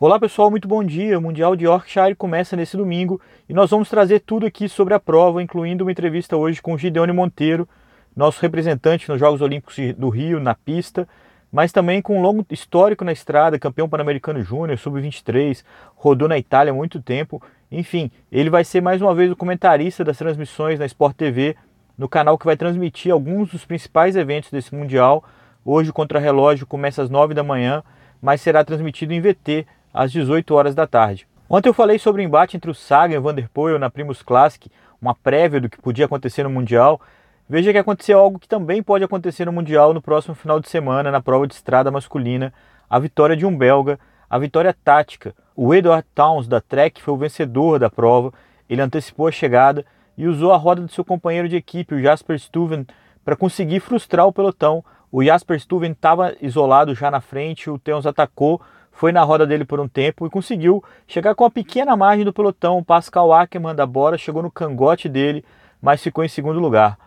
Olá pessoal, muito bom dia. O Mundial de Yorkshire começa nesse domingo e nós vamos trazer tudo aqui sobre a prova, incluindo uma entrevista hoje com Gideone Monteiro, nosso representante nos Jogos Olímpicos do Rio, na pista, mas também com um longo histórico na estrada, campeão pan-americano júnior, sub-23, rodou na Itália há muito tempo. Enfim, ele vai ser mais uma vez o comentarista das transmissões na Sport TV, no canal que vai transmitir alguns dos principais eventos desse Mundial. Hoje o contrarrelógio começa às 9 da manhã, mas será transmitido em VT às 18 horas da tarde. Ontem eu falei sobre o embate entre o Sagan e o Van der Poel na Primus Classic, uma prévia do que podia acontecer no Mundial. Veja que aconteceu algo que também pode acontecer no Mundial no próximo final de semana, na prova de estrada masculina, a vitória de um belga, a vitória tática. O Edward Towns da Trek foi o vencedor da prova, ele antecipou a chegada e usou a roda do seu companheiro de equipe, o Jasper Stuyven, para conseguir frustrar o pelotão. O Jasper Stuyven estava isolado já na frente, o Towns atacou, foi na roda dele por um tempo e conseguiu chegar com uma pequena margem do pelotão. O Pascal Ackermann da Bora chegou no cangote dele, mas ficou em segundo lugar.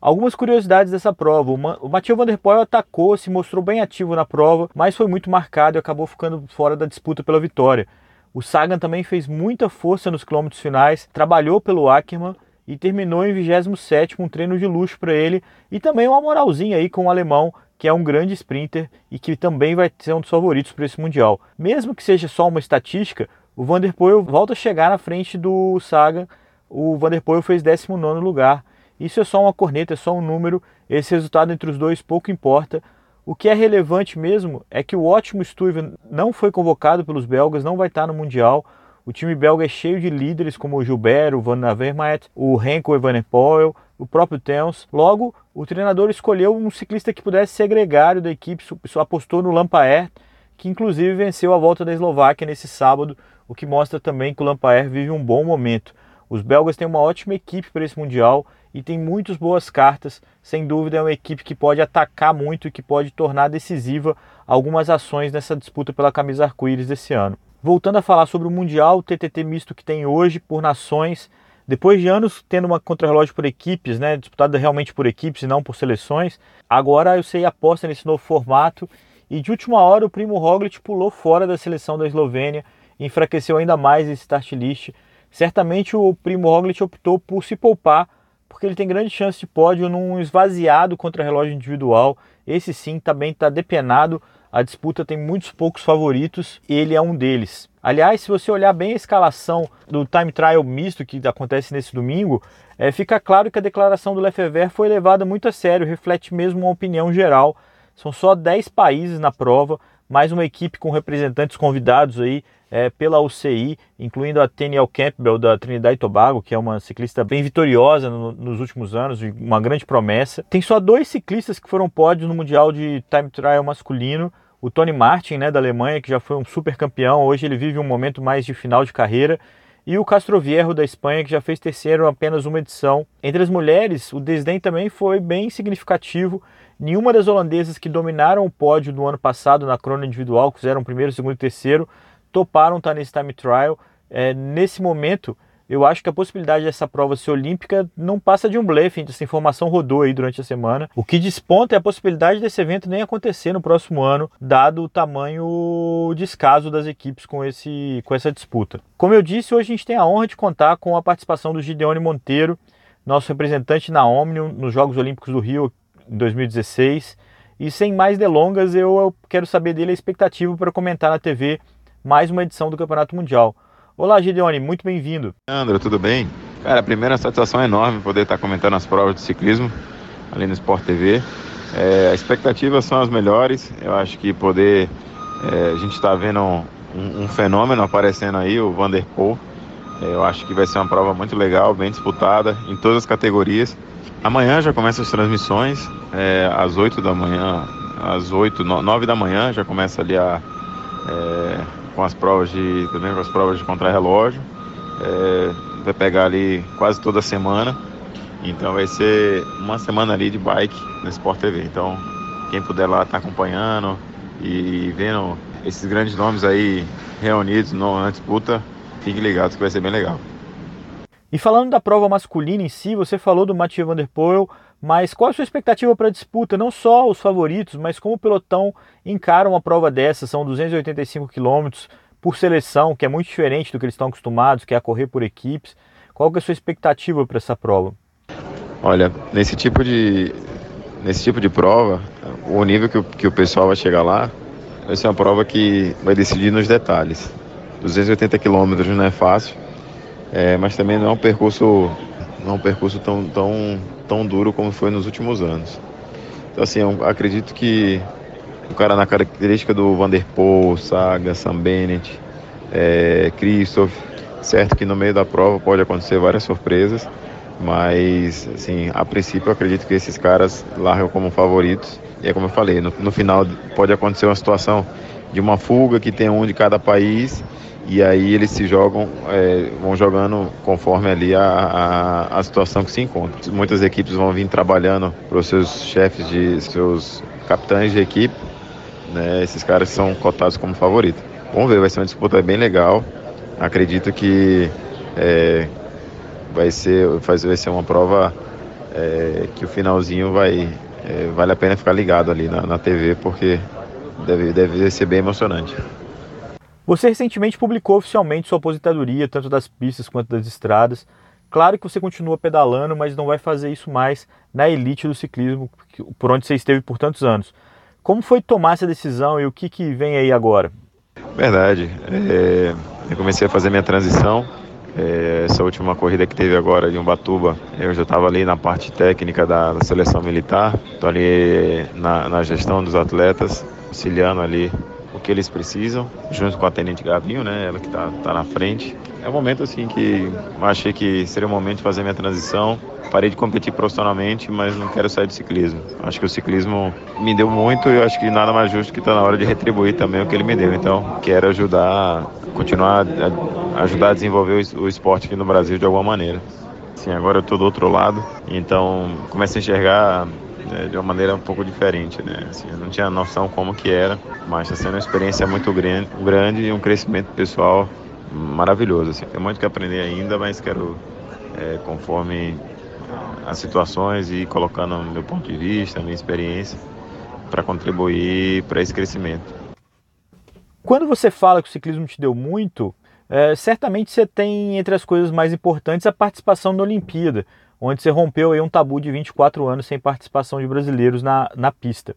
Algumas curiosidades dessa prova. O Mathieu Van Der Poel atacou, se mostrou bem ativo na prova, mas foi muito marcado e acabou ficando fora da disputa pela vitória. O Sagan também fez muita força nos quilômetros finais, trabalhou pelo Ackermann e terminou em 27 um treino de luxo para ele e também uma moralzinha aí com o alemão que é um grande sprinter e que também vai ser um dos favoritos para esse Mundial. Mesmo que seja só uma estatística, o Van der Poel volta a chegar na frente do Sagan. O Van der Poel fez 19 lugar. Isso é só uma corneta, é só um número. Esse resultado entre os dois pouco importa. O que é relevante mesmo é que o ótimo Stuyven não foi convocado pelos belgas, não vai estar no Mundial. O time belga é cheio de líderes como o Gilbert, o Van Avermaet, o Henko Evenepoel, o próprio Towns. Logo, o treinador escolheu um ciclista que pudesse ser gregário da equipe, apostou no Lampaert, que inclusive venceu a volta da Eslováquia nesse sábado, o que mostra também que o Lampaert vive um bom momento. Os belgas têm uma ótima equipe para esse Mundial e tem muitas boas cartas. Sem dúvida, é uma equipe que pode atacar muito e que pode tornar decisiva algumas ações nessa disputa pela camisa arco-íris desse ano. Voltando a falar sobre o Mundial, o TTT misto que tem hoje por nações, depois de anos tendo uma contrarrelógio por equipes, né, disputada realmente por equipes e não por seleções, agora eu sei aposta nesse novo formato e de última hora o Primo Roglic pulou fora da seleção da Eslovênia enfraqueceu ainda mais esse start list. Certamente o Primo Roglic optou por se poupar porque ele tem grande chance de pódio num esvaziado contra-relógio individual. Esse sim também está depenado a disputa tem muitos poucos favoritos ele é um deles. Aliás, se você olhar bem a escalação do time trial misto que acontece nesse domingo, é, fica claro que a declaração do Lefebvre foi levada muito a sério, reflete mesmo uma opinião geral. São só 10 países na prova, mais uma equipe com representantes convidados aí é, pela UCI, incluindo a Teniel Campbell da Trinidad e Tobago, que é uma ciclista bem vitoriosa no, nos últimos anos, uma grande promessa. Tem só dois ciclistas que foram pódios no Mundial de Time Trial masculino. O Tony Martin, né, da Alemanha, que já foi um super campeão, hoje ele vive um momento mais de final de carreira e o Castroviejo da Espanha, que já fez terceiro apenas uma edição. Entre as mulheres, o desdém também foi bem significativo. Nenhuma das holandesas que dominaram o pódio do ano passado na crônica individual, que fizeram primeiro, segundo e terceiro, toparam estar nesse time trial. É, nesse momento, eu acho que a possibilidade dessa prova ser olímpica não passa de um blefe, essa informação rodou aí durante a semana. O que desponta é a possibilidade desse evento nem acontecer no próximo ano, dado o tamanho descaso das equipes com, esse, com essa disputa. Como eu disse, hoje a gente tem a honra de contar com a participação do Gideone Monteiro, nosso representante na Omnium nos Jogos Olímpicos do Rio 2016. E sem mais delongas, eu quero saber dele a expectativa para comentar na TV mais uma edição do Campeonato Mundial. Olá, Gideone, muito bem-vindo. André, tudo bem? Cara, a primeira satisfação é enorme poder estar comentando as provas de ciclismo ali no Sport TV. É, as expectativas são as melhores. Eu acho que poder. É, a gente está vendo um, um, fenômeno aparecendo aí, o Vanderpool. É, eu acho que vai ser uma prova muito legal, bem disputada em todas as categorias. Amanhã já começa as transmissões, é, às 8 da manhã, às 8, 9 da manhã já começa ali a, é, com as provas de também com as provas de contrarrelógio. É, vai pegar ali quase toda semana. Então vai ser uma semana ali de bike no Sport TV. Então quem puder lá estar tá acompanhando e vendo esses grandes nomes aí reunidos na disputa, fique ligado que vai ser bem legal. E falando da prova masculina em si, você falou do Mathieu Van Der Poel, mas qual a sua expectativa para a disputa? Não só os favoritos, mas como o pelotão encara uma prova dessa? São 285 quilômetros, por seleção, que é muito diferente do que eles estão acostumados, que é a correr por equipes. Qual que é a sua expectativa para essa prova? Olha, nesse tipo de nesse tipo de prova, o nível que o, que o pessoal vai chegar lá vai ser uma prova que vai decidir nos detalhes. 280 quilômetros não é fácil, é, mas também não é um percurso não é um percurso tão, tão, tão duro como foi nos últimos anos. Então assim, eu acredito que o cara na característica do Vanderpool, Saga, Sam Bennett, é, Christoph, certo que no meio da prova pode acontecer várias surpresas, mas assim, a princípio eu acredito que esses caras largam como favoritos. E é como eu falei, no, no final pode acontecer uma situação de uma fuga que tem um de cada país e aí eles se jogam, é, vão jogando conforme ali a, a, a, situação que se encontra. Muitas equipes vão vir trabalhando para os seus chefes de seus capitães de equipe né? Esses caras são cotados como favoritos. Vamos ver, vai ser uma disputa bem legal. Acredito que é, vai, ser, vai ser uma prova é, que o finalzinho vai é, vale a pena ficar ligado ali na, na TV porque deve, deve ser bem emocionante. Você recentemente publicou oficialmente sua aposentadoria, tanto das pistas quanto das estradas. Claro que você continua pedalando, mas não vai fazer isso mais na elite do ciclismo, por onde você esteve por tantos anos. Como foi tomar essa decisão e o que, que vem aí agora? Verdade. É, eu comecei a fazer minha transição. É, essa última corrida que teve agora de Umbatuba, eu já estava ali na parte técnica da, da seleção militar, estou ali na, na gestão dos atletas, auxiliando ali que eles precisam, junto com a Tenente Gavinho, né, ela que está tá na frente. É um momento assim que eu achei que seria o momento de fazer minha transição. Parei de competir profissionalmente, mas não quero sair do ciclismo. Acho que o ciclismo me deu muito e eu acho que nada mais justo que está na hora de retribuir também o que ele me deu. Então, quero ajudar, continuar a ajudar a desenvolver o esporte aqui no Brasil de alguma maneira. Sim, agora eu estou do outro lado, então comecei a enxergar né, de uma maneira um pouco diferente, né? Assim, eu não tinha noção como que era, mas está sendo uma experiência muito grande, grande e um crescimento pessoal maravilhoso. Assim. Tem muito que aprender ainda, mas quero, é, conforme as situações, e colocando meu ponto de vista, minha experiência, para contribuir para esse crescimento. Quando você fala que o ciclismo te deu muito, é, certamente você tem entre as coisas mais importantes a participação na Olimpíada, onde você rompeu aí um tabu de 24 anos sem participação de brasileiros na, na pista.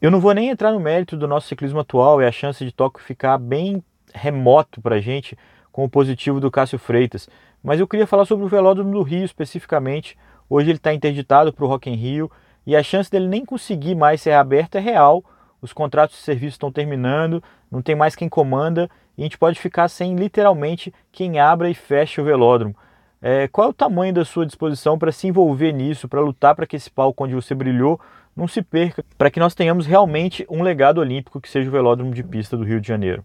Eu não vou nem entrar no mérito do nosso ciclismo atual e a chance de Tóquio ficar bem remoto para a gente com o positivo do Cássio Freitas, mas eu queria falar sobre o Velódromo do Rio especificamente. Hoje ele está interditado para o Rock in Rio e a chance dele nem conseguir mais ser aberto é real. Os contratos de serviço estão terminando, não tem mais quem comanda e a gente pode ficar sem literalmente quem abra e fecha o velódromo. É, qual é o tamanho da sua disposição para se envolver nisso, para lutar para que esse palco onde você brilhou não se perca, para que nós tenhamos realmente um legado olímpico que seja o velódromo de pista do Rio de Janeiro?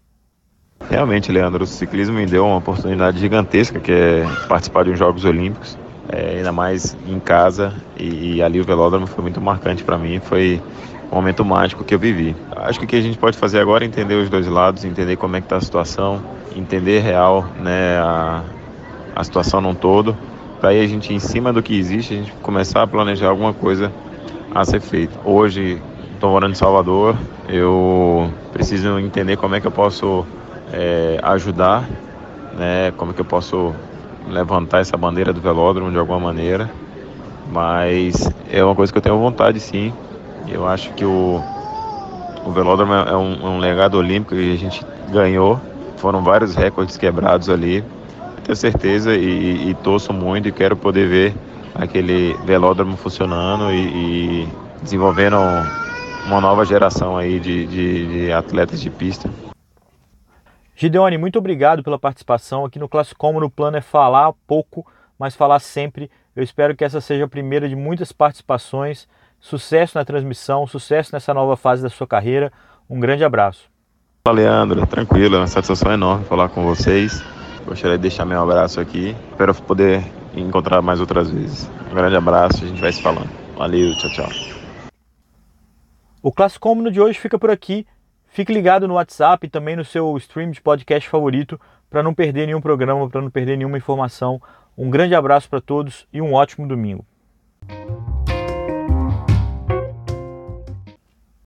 Realmente, Leandro, o ciclismo me deu uma oportunidade gigantesca, que é participar de uns Jogos Olímpicos, é, ainda mais em casa, e, e, ali o velódromo foi muito marcante para mim, foi um momento mágico que eu vivi. Acho que o que a gente pode fazer agora é entender os dois lados, entender como é que está a situação, entender real né, a, a situação num todo, para a gente, em cima do que existe, a gente começar a planejar alguma coisa a ser feita. Hoje, estou morando em Salvador, eu preciso entender como é que eu posso é, ajudar, né, como é que eu posso levantar essa bandeira do velódromo de alguma maneira, mas é uma coisa que eu tenho vontade sim. Eu acho que o, o velódromo é um, é um legado olímpico que a gente ganhou, foram vários recordes quebrados ali, tenho certeza e, e torço muito e quero poder ver aquele velódromo funcionando e, e desenvolvendo uma nova geração aí de, de, de atletas de pista. Gideone, muito obrigado pela participação aqui no Classicom. No plano é falar pouco, mas falar sempre. Eu espero que essa seja a primeira de muitas participações. Sucesso na transmissão, sucesso nessa nova fase da sua carreira. Um grande abraço. Fala, Leandro. Tranquilo, é uma satisfação enorme falar com vocês. Gostaria de deixar meu abraço aqui. Espero poder encontrar mais outras vezes. Um grande abraço, a gente vai se falando. Valeu, tchau, tchau. O Classicômono de hoje fica por aqui. Fique ligado no WhatsApp e também no seu stream de podcast favorito para não perder nenhum programa, para não perder nenhuma informação. Um grande abraço para todos e um ótimo domingo.